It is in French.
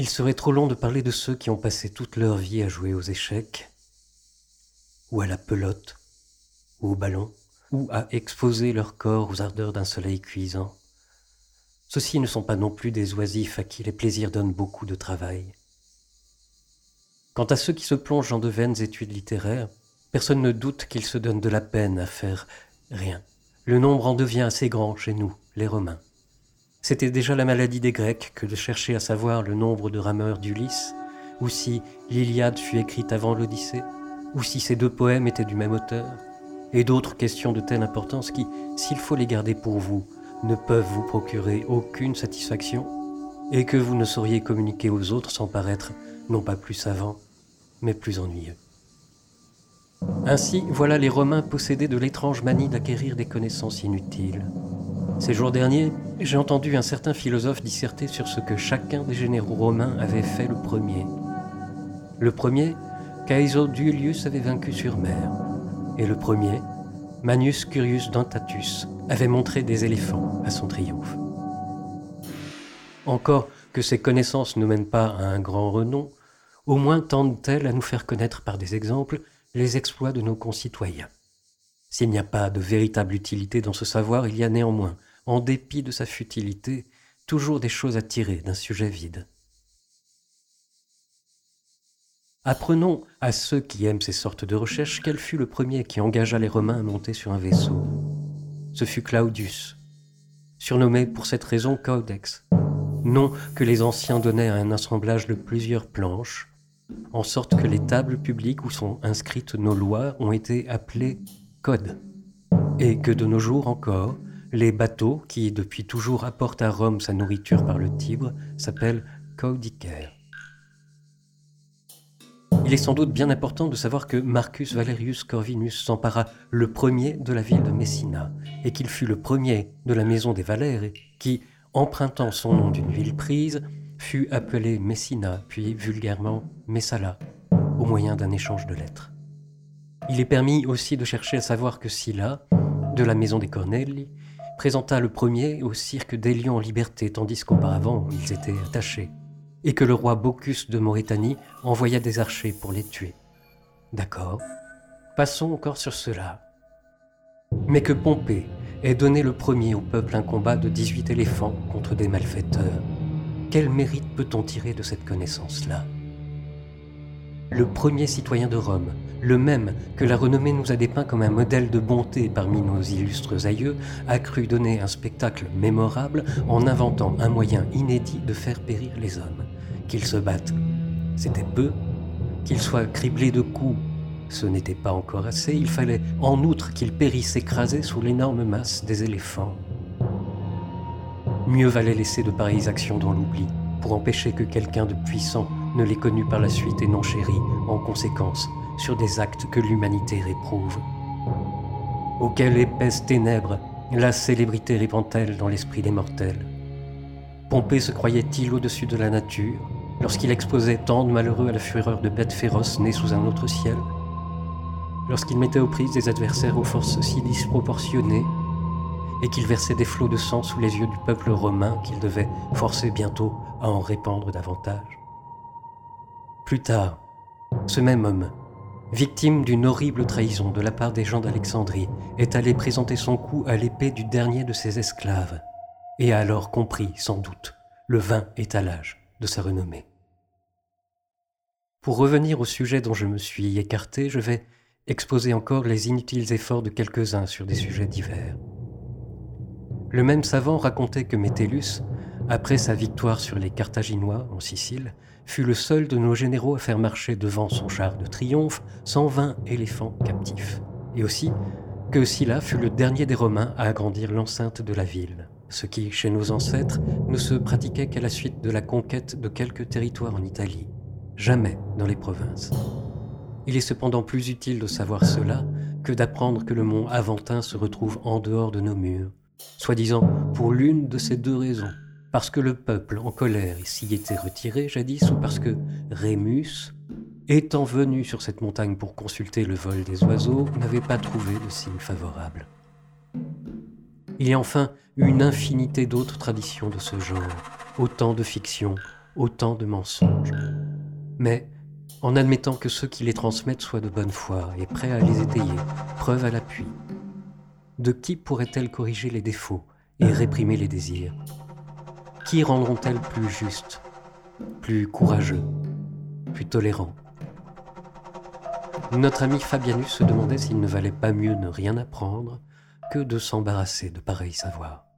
Il serait trop long de parler de ceux qui ont passé toute leur vie à jouer aux échecs, ou à la pelote, ou au ballon, ou à exposer leur corps aux ardeurs d'un soleil cuisant. Ceux-ci ne sont pas non plus des oisifs à qui les plaisirs donnent beaucoup de travail. Quant à ceux qui se plongent dans de vaines études littéraires, personne ne doute qu'ils se donnent de la peine à faire rien. Le nombre en devient assez grand chez nous, les Romains. C'était déjà la maladie des Grecs que de chercher à savoir le nombre de rameurs d'Ulysse, ou si l'Iliade fut écrite avant l'Odyssée, ou si ces deux poèmes étaient du même auteur, et d'autres questions de telle importance qui, s'il faut les garder pour vous, ne peuvent vous procurer aucune satisfaction, et que vous ne sauriez communiquer aux autres sans paraître non pas plus savant, mais plus ennuyeux. Ainsi, voilà les Romains possédés de l'étrange manie d'acquérir des connaissances inutiles. Ces jours derniers, j'ai entendu un certain philosophe disserter sur ce que chacun des généraux romains avait fait le premier. Le premier, Caeso Duilius avait vaincu sur mer. Et le premier, Manius Curius Dentatus, avait montré des éléphants à son triomphe. Encore que ces connaissances ne mènent pas à un grand renom, au moins tendent-elles à nous faire connaître par des exemples les exploits de nos concitoyens. S'il n'y a pas de véritable utilité dans ce savoir, il y a néanmoins, en dépit de sa futilité, toujours des choses à tirer d'un sujet vide. Apprenons à ceux qui aiment ces sortes de recherches quel fut le premier qui engagea les Romains à monter sur un vaisseau. Ce fut Claudius, surnommé pour cette raison Caudex, nom que les anciens donnaient à un assemblage de plusieurs planches, en sorte que les tables publiques où sont inscrites nos lois ont été appelées codes, et que de nos jours encore, les bateaux qui depuis toujours apportent à Rome sa nourriture par le Tibre s'appellent caudicaires. Il est sans doute bien important de savoir que Marcus Valerius Corvinus s'empara le premier de la ville de Messina, et qu'il fut le premier de la maison des Valères, qui, empruntant son nom d'une ville prise, fut appelé Messina, puis vulgairement Messala, au moyen d'un échange de lettres. Il est permis aussi de chercher à savoir que Silla, de la maison des Cornelli, présenta le premier au cirque des lions en liberté, tandis qu'auparavant ils étaient attachés, et que le roi Bocchus de Mauritanie envoya des archers pour les tuer. D'accord, passons encore sur cela. Mais que Pompée ait donné le premier au peuple un combat de 18 éléphants contre des malfaiteurs, quel mérite peut-on tirer de cette connaissance-là? Le premier citoyen de Rome, le même que la renommée nous a dépeint comme un modèle de bonté parmi nos illustres aïeux, a cru donner un spectacle mémorable en inventant un moyen inédit de faire périr les hommes. Qu'ils se battent, c'était peu. Qu'ils soient criblés de coups, ce n'était pas encore assez. Il fallait en outre qu'ils périssent écrasés sous l'énorme masse des éléphants mieux valait laisser de pareilles actions dans l'oubli, pour empêcher que quelqu'un de puissant ne les connût par la suite et non chéri, en conséquence, sur des actes que l'humanité réprouve. Auquel épaisse ténèbres la célébrité répand-elle dans l'esprit des mortels Pompée se croyait-il au-dessus de la nature lorsqu'il exposait tant de malheureux à la fureur de bêtes féroces nées sous un autre ciel? Lorsqu'il mettait aux prises des adversaires aux forces si disproportionnées et qu'il versait des flots de sang sous les yeux du peuple romain qu'il devait forcer bientôt à en répandre davantage. Plus tard, ce même homme, victime d'une horrible trahison de la part des gens d'Alexandrie, est allé présenter son cou à l'épée du dernier de ses esclaves, et a alors compris, sans doute, le vain étalage de sa renommée. Pour revenir au sujet dont je me suis écarté, je vais exposer encore les inutiles efforts de quelques-uns sur des sujets divers. Le même savant racontait que Métellus, après sa victoire sur les Carthaginois en Sicile, fut le seul de nos généraux à faire marcher devant son char de triomphe 120 éléphants captifs. Et aussi que Sylla fut le dernier des Romains à agrandir l'enceinte de la ville, ce qui, chez nos ancêtres, ne se pratiquait qu'à la suite de la conquête de quelques territoires en Italie, jamais dans les provinces. Il est cependant plus utile de savoir cela que d'apprendre que le mont Aventin se retrouve en dehors de nos murs, soi-disant pour l'une de ces deux raisons. Parce que le peuple en colère s'y était retiré jadis, ou parce que Rémus, étant venu sur cette montagne pour consulter le vol des oiseaux, n'avait pas trouvé de signe favorable. Il y a enfin une infinité d'autres traditions de ce genre, autant de fictions autant de mensonges. Mais en admettant que ceux qui les transmettent soient de bonne foi et prêts à les étayer, preuve à l'appui, de qui pourrait-elle corriger les défauts et réprimer les désirs? Qui rendront-elles plus justes, plus courageux, plus tolérants? Notre ami Fabianus se demandait s'il ne valait pas mieux ne rien apprendre que de s'embarrasser de pareils savoirs.